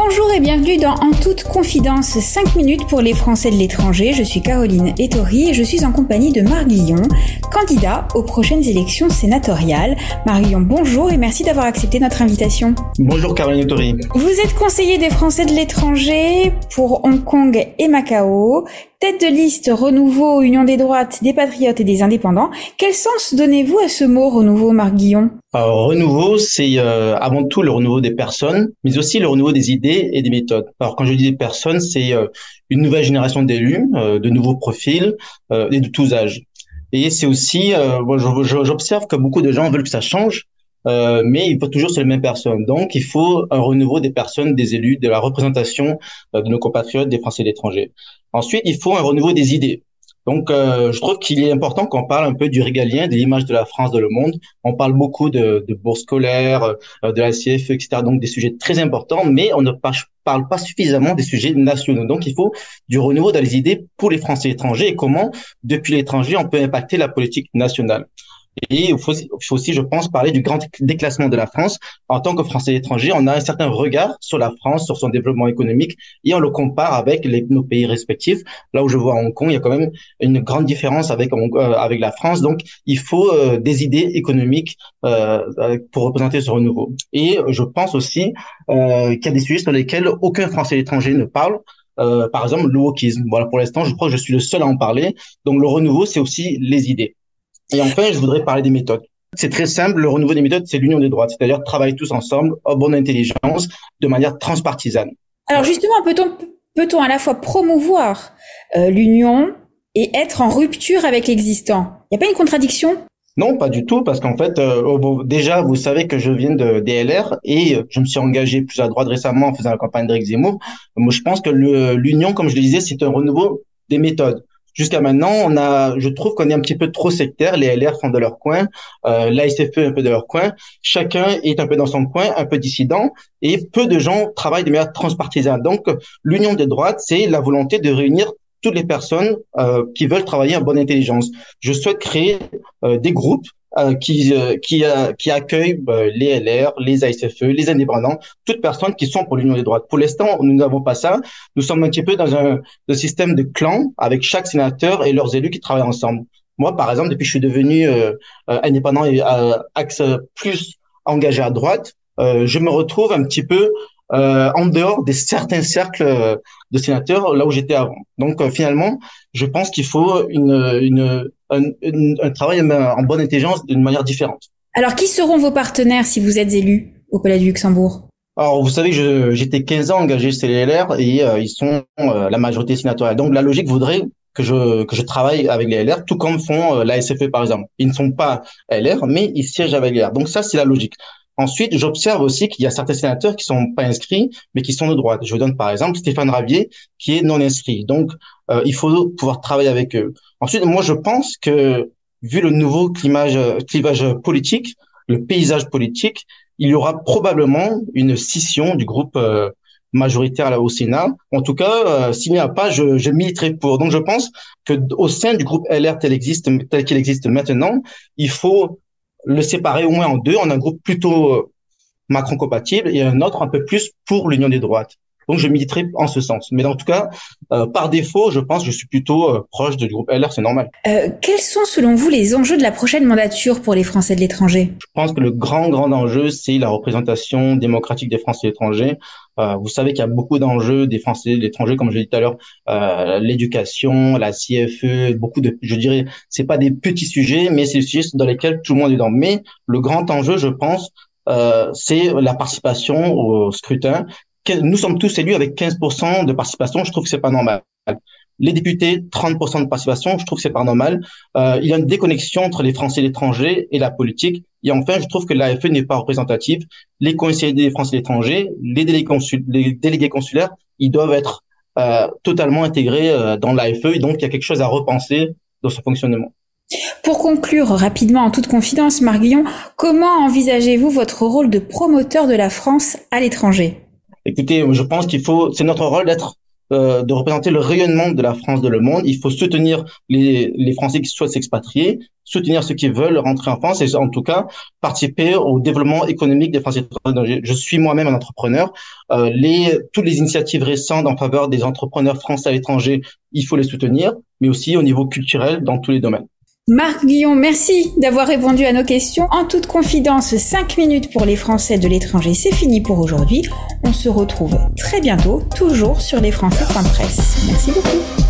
Bonjour et bienvenue dans En toute confidence, 5 minutes pour les Français de l'étranger. Je suis Caroline Ettori et je suis en compagnie de Marc Guillon, candidat aux prochaines élections sénatoriales. Marc Guillon, bonjour et merci d'avoir accepté notre invitation. Bonjour Caroline Ettori. Vous êtes conseiller des Français de l'étranger pour Hong Kong et Macao. Tête de liste Renouveau, Union des droites, des patriotes et des indépendants. Quel sens donnez-vous à ce mot renouveau, Marc Guillon? Alors, Renouveau, c'est euh, avant tout le renouveau des personnes, mais aussi le renouveau des idées et des méthodes. Alors quand je dis des personnes, c'est euh, une nouvelle génération d'élus, euh, de nouveaux profils et de tous âges. Et c'est aussi, j'observe que beaucoup de gens veulent que ça change, euh, mais il faut toujours sur les mêmes personnes. Donc, il faut un renouveau des personnes, des élus, de la représentation de nos compatriotes, des Français de l'étranger. Ensuite, il faut un renouveau des idées. Donc, euh, je trouve qu'il est important qu'on parle un peu du régalien, de l'image de la France dans le monde. On parle beaucoup de, de bourses scolaires, euh, de la CFE, etc. Donc, des sujets très importants, mais on ne parle pas suffisamment des sujets nationaux. Donc, il faut du renouveau dans les idées pour les Français étrangers et comment, depuis l'étranger, on peut impacter la politique nationale. Et il faut, aussi, je pense, parler du grand déclassement de la France. En tant que Français étranger, on a un certain regard sur la France, sur son développement économique, et on le compare avec nos pays respectifs. Là où je vois Hong Kong, il y a quand même une grande différence avec, euh, avec la France. Donc, il faut euh, des idées économiques euh, pour représenter ce renouveau. Et je pense aussi qu'il y a des sujets sur lesquels aucun Français étranger ne parle. par exemple, le wokisme. Voilà, pour l'instant, je crois que je suis le seul à en parler. Donc, le renouveau, c'est aussi les idées. Et enfin, je voudrais parler des méthodes. C'est très simple, le renouveau des méthodes, c'est l'union des droits, c'est-à-dire travailler tous ensemble, en bonne intelligence, de manière transpartisane. Alors justement, peut-on peut-on à la fois promouvoir euh, l'union et être en rupture avec l'existant? Il n'y a pas une contradiction? Non, pas du tout, parce qu'en fait, euh, déjà, vous savez que je viens de DLR et je me suis engagé plus à droite récemment en faisant la campagne d'Éric Zemmour. Moi, je pense que l'union, comme je le disais, c'est un renouveau des méthodes. Jusqu'à maintenant, on a, je trouve qu'on est un petit peu trop sectaire. Les LR sont de leur coin, euh, l'ASFE un peu de leur coin. Chacun est un peu dans son coin, un peu dissident, et peu de gens travaillent de manière transpartisane. Donc, l'union des droites, c'est la volonté de réunir toutes les personnes euh, qui veulent travailler en bonne intelligence. Je souhaite créer euh, des groupes qui euh, qui euh, qui accueille les LR, les ASFE, les indépendants, toutes personnes qui sont pour l'union des droites. Pour l'instant, nous n'avons pas ça. Nous sommes un petit peu dans un, un système de clan avec chaque sénateur et leurs élus qui travaillent ensemble. Moi, par exemple, depuis que je suis devenu indépendant et axe plus engagé à droite, je me retrouve un petit peu euh, en dehors des certains cercles de sénateurs là où j'étais avant. Donc finalement, je pense qu'il faut une, une un, un, travail en bonne intelligence d'une manière différente. Alors, qui seront vos partenaires si vous êtes élu au Palais du Luxembourg? Alors, vous savez, j'étais 15 ans engagé chez les LR et euh, ils sont euh, la majorité sénatoriale. Donc, la logique voudrait que je que je travaille avec les LR, tout comme font euh, la SFE par exemple. Ils ne sont pas LR, mais ils siègent avec les LR. Donc ça, c'est la logique. Ensuite, j'observe aussi qu'il y a certains sénateurs qui sont pas inscrits, mais qui sont de droite. Je vous donne par exemple Stéphane Ravier, qui est non inscrit. Donc, il faut pouvoir travailler avec eux. Ensuite, moi, je pense que vu le nouveau clivage, clivage politique, le paysage politique, il y aura probablement une scission du groupe euh, majoritaire au Sénat. En tout cas, euh, s'il n'y a pas, je, je militerai pour. Donc, je pense que au sein du groupe LR tel existe, tel qu'il existe maintenant, il faut le séparer au moins en deux. A un groupe plutôt euh, Macron compatible et un autre un peu plus pour l'union des droites. Donc, je militerai en ce sens. Mais en tout cas, euh, par défaut, je pense que je suis plutôt euh, proche du groupe LR, c'est normal. Euh, quels sont, selon vous, les enjeux de la prochaine mandature pour les Français de l'étranger? Je pense que le grand, grand enjeu, c'est la représentation démocratique des Français de l'étranger. Euh, vous savez qu'il y a beaucoup d'enjeux des Français de l'étranger, comme je l'ai dit tout à l'heure, euh, l'éducation, la CFE, beaucoup de, je dirais, c'est pas des petits sujets, mais c'est des sujets dans lesquels tout le monde est dans. Mais le grand enjeu, je pense, euh, c'est la participation au scrutin nous sommes tous élus avec 15% de participation. Je trouve que c'est pas normal. Les députés, 30% de participation. Je trouve que c'est pas normal. Euh, il y a une déconnexion entre les Français et l'étranger et la politique. Et enfin, je trouve que l'AFE n'est pas représentative. Les conseillers des Français et l'étranger, les délégués, consulaires, ils doivent être euh, totalement intégrés euh, dans l'AFE. Et donc, il y a quelque chose à repenser dans ce fonctionnement. Pour conclure rapidement en toute confidence, Marc comment envisagez-vous votre rôle de promoteur de la France à l'étranger? Écoutez, je pense qu'il faut, c'est notre rôle d'être euh, de représenter le rayonnement de la France dans le monde. Il faut soutenir les, les Français qui souhaitent s'expatrier, soutenir ceux qui veulent rentrer en France et en tout cas participer au développement économique des Français étrangers. Je suis moi-même un entrepreneur. Euh, les, toutes les initiatives récentes en faveur des entrepreneurs français à l'étranger, il faut les soutenir, mais aussi au niveau culturel dans tous les domaines. Marc Guillon, merci d'avoir répondu à nos questions. En toute confidence, 5 minutes pour les Français de l'étranger, c'est fini pour aujourd'hui. On se retrouve très bientôt, toujours sur lesfrançais.presse. Merci beaucoup.